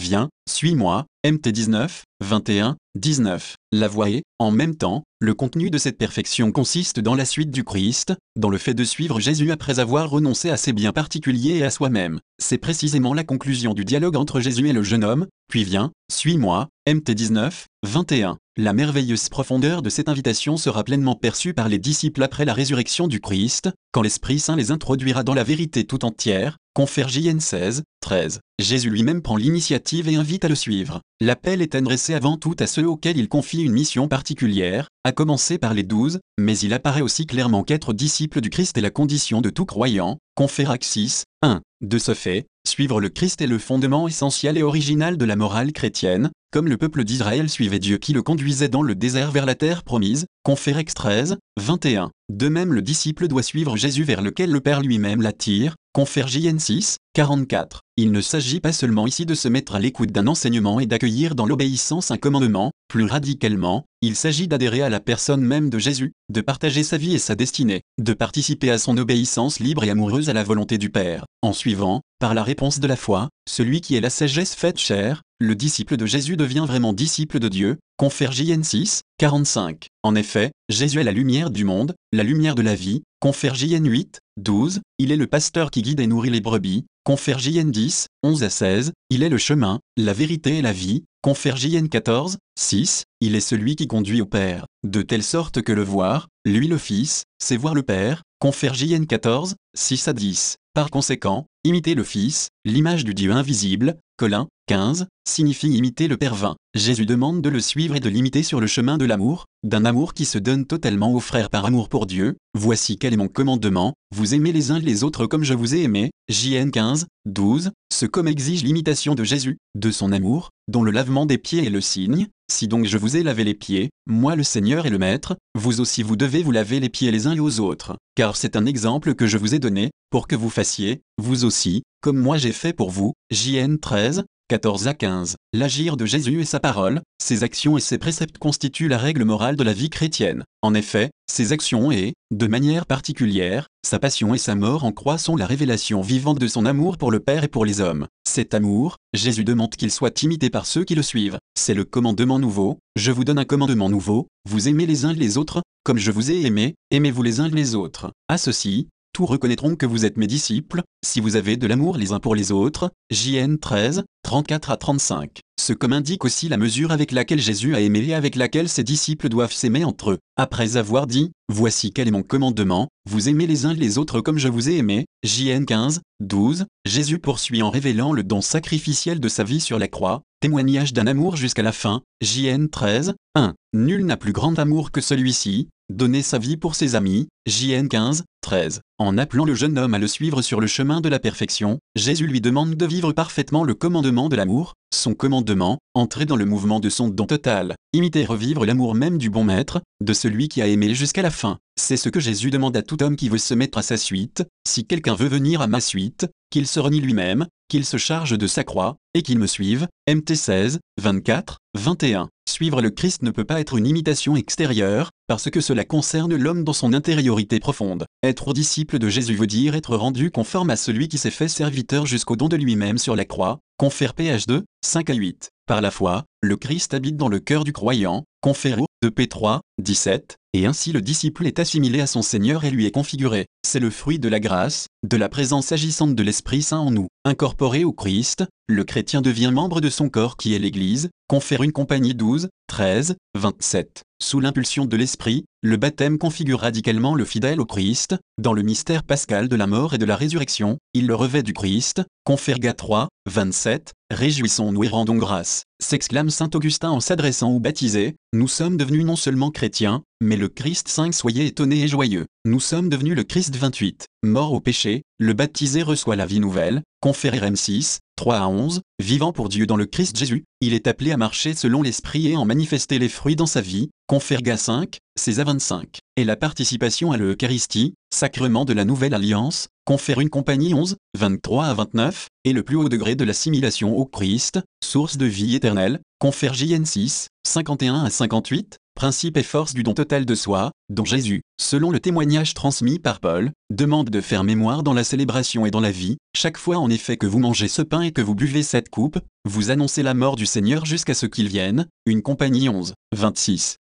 Viens, suis-moi, MT 19, 21, 19. La voie est, en même temps, le contenu de cette perfection consiste dans la suite du Christ, dans le fait de suivre Jésus après avoir renoncé à ses biens particuliers et à soi-même. C'est précisément la conclusion du dialogue entre Jésus et le jeune homme, puis viens, suis-moi, MT 19, 21. La merveilleuse profondeur de cette invitation sera pleinement perçue par les disciples après la résurrection du Christ, quand l'Esprit Saint les introduira dans la vérité tout entière, confère JN 16, 13. Jésus lui-même prend l'initiative et invite à le suivre. L'appel est adressé avant tout à ceux auxquels il confie une mission particulière, à commencer par les douze, mais il apparaît aussi clairement qu'être disciple du Christ est la condition de tout croyant, confère Axis 1. De ce fait, suivre le Christ est le fondement essentiel et original de la morale chrétienne, comme le peuple d'Israël suivait Dieu qui le conduisait dans le désert vers la terre promise, confère 13, 21. De même le disciple doit suivre Jésus vers lequel le Père lui-même l'attire, confère JN 6, 44. Il ne s'agit pas seulement ici de se mettre à l'écoute d'un enseignement et d'accueillir dans l'obéissance un commandement, plus radicalement, il s'agit d'adhérer à la personne même de Jésus, de partager sa vie et sa destinée, de participer à son obéissance libre et amoureuse à la volonté du Père. En suivant, par la réponse de la foi, celui qui est la sagesse faite chair, le disciple de Jésus devient vraiment disciple de Dieu, confère JN 6, 45. En effet, Jésus est la lumière du monde, la lumière de la vie, confère JN 8, 12, il est le pasteur qui guide et nourrit les brebis, confère JN 10, 11 à 16, il est le chemin, la vérité et la vie, confère JN 14, 6, il est celui qui conduit au Père, de telle sorte que le voir, lui le Fils, c'est voir le Père, confère JN 14, 6 à 10. Par conséquent, imiter le Fils, l'image du Dieu invisible, Colin, 15, signifie imiter le Père 20. Jésus demande de le suivre et de l'imiter sur le chemin de l'amour, d'un amour qui se donne totalement aux frères par amour pour Dieu. Voici quel est mon commandement, vous aimez les uns les autres comme je vous ai aimé. JN 15, 12, ce comme exige l'imitation de Jésus, de son amour, dont le lavement des pieds est le signe. Si donc je vous ai lavé les pieds, moi le Seigneur et le Maître, vous aussi vous devez vous laver les pieds les uns et aux autres, car c'est un exemple que je vous ai donné, pour que vous fassiez, vous aussi, comme moi j'ai fait pour vous. JN 13, 14 à 15. L'agir de Jésus et sa parole, ses actions et ses préceptes constituent la règle morale de la vie chrétienne. En effet, ses actions et, de manière particulière, sa passion et sa mort en croix sont la révélation vivante de son amour pour le Père et pour les hommes. Cet amour, Jésus demande qu'il soit imité par ceux qui le suivent. C'est le commandement nouveau, je vous donne un commandement nouveau, vous aimez les uns les autres, comme je vous ai aimé, aimez-vous les uns les autres. À ceci, reconnaîtront que vous êtes mes disciples, si vous avez de l'amour les uns pour les autres. JN 13, 34 à 35. Ce comme indique aussi la mesure avec laquelle Jésus a aimé et avec laquelle ses disciples doivent s'aimer entre eux. Après avoir dit, Voici quel est mon commandement, vous aimez les uns les autres comme je vous ai aimé. JN 15, 12. Jésus poursuit en révélant le don sacrificiel de sa vie sur la croix, témoignage d'un amour jusqu'à la fin. JN 13, 1. Nul n'a plus grand amour que celui-ci, donner sa vie pour ses amis. JN 15, 13. En appelant le jeune homme à le suivre sur le chemin de la perfection, Jésus lui demande de vivre parfaitement le commandement de l'amour, son commandement, entrer dans le mouvement de son don total, imiter et revivre l'amour même du bon maître, de celui qui a aimé jusqu'à la fin. C'est ce que Jésus demande à tout homme qui veut se mettre à sa suite, si quelqu'un veut venir à ma suite, qu'il se renie lui-même, qu'il se charge de sa croix, et qu'il me suive. MT 16, 24, 21. Suivre le Christ ne peut pas être une imitation extérieure, parce que cela concerne l'homme dans son intériorité profonde. Être disciple de Jésus veut dire être rendu conforme à celui qui s'est fait serviteur jusqu'au don de lui-même sur la croix, confère PH 2, 5 à 8. Par la foi, le Christ habite dans le cœur du croyant, confère 2 P3, 17, et ainsi le disciple est assimilé à son Seigneur et lui est configuré. C'est le fruit de la grâce, de la présence agissante de l'Esprit Saint en nous. Incorporé au Christ, le chrétien devient membre de son corps qui est l'Église, confère une compagnie 12, 13, 27. Sous l'impulsion de l'Esprit, le baptême configure radicalement le fidèle au Christ, dans le mystère pascal de la mort et de la résurrection, il le revêt du Christ, confère 3, 27, Réjouissons-nous et rendons grâce, s'exclame saint Augustin en s'adressant aux baptisés, nous sommes devenus non seulement chrétiens, mais le Christ 5 soyez étonnés et joyeux. Nous sommes devenus le Christ 28, mort au péché, le baptisé reçoit la vie nouvelle, confère RM6, 3 à 11, vivant pour Dieu dans le Christ Jésus, il est appelé à marcher selon l'Esprit et en manifester les fruits dans sa vie, confère GA 5, 16 à 25. Et la participation à l'Eucharistie, sacrement de la nouvelle alliance, confère une compagnie 11, 23 à 29, et le plus haut degré de l'assimilation au Christ, source de vie éternelle, confère JN 6, 51 à 58, principe et force du don total de soi, dont Jésus, selon le témoignage transmis par Paul, demande de faire mémoire dans la célébration et dans la vie, chaque fois en effet que vous mangez ce pain et que vous buvez cette coupe, vous annoncez la mort du Seigneur jusqu'à ce qu'il vienne, une compagnie 11, 26.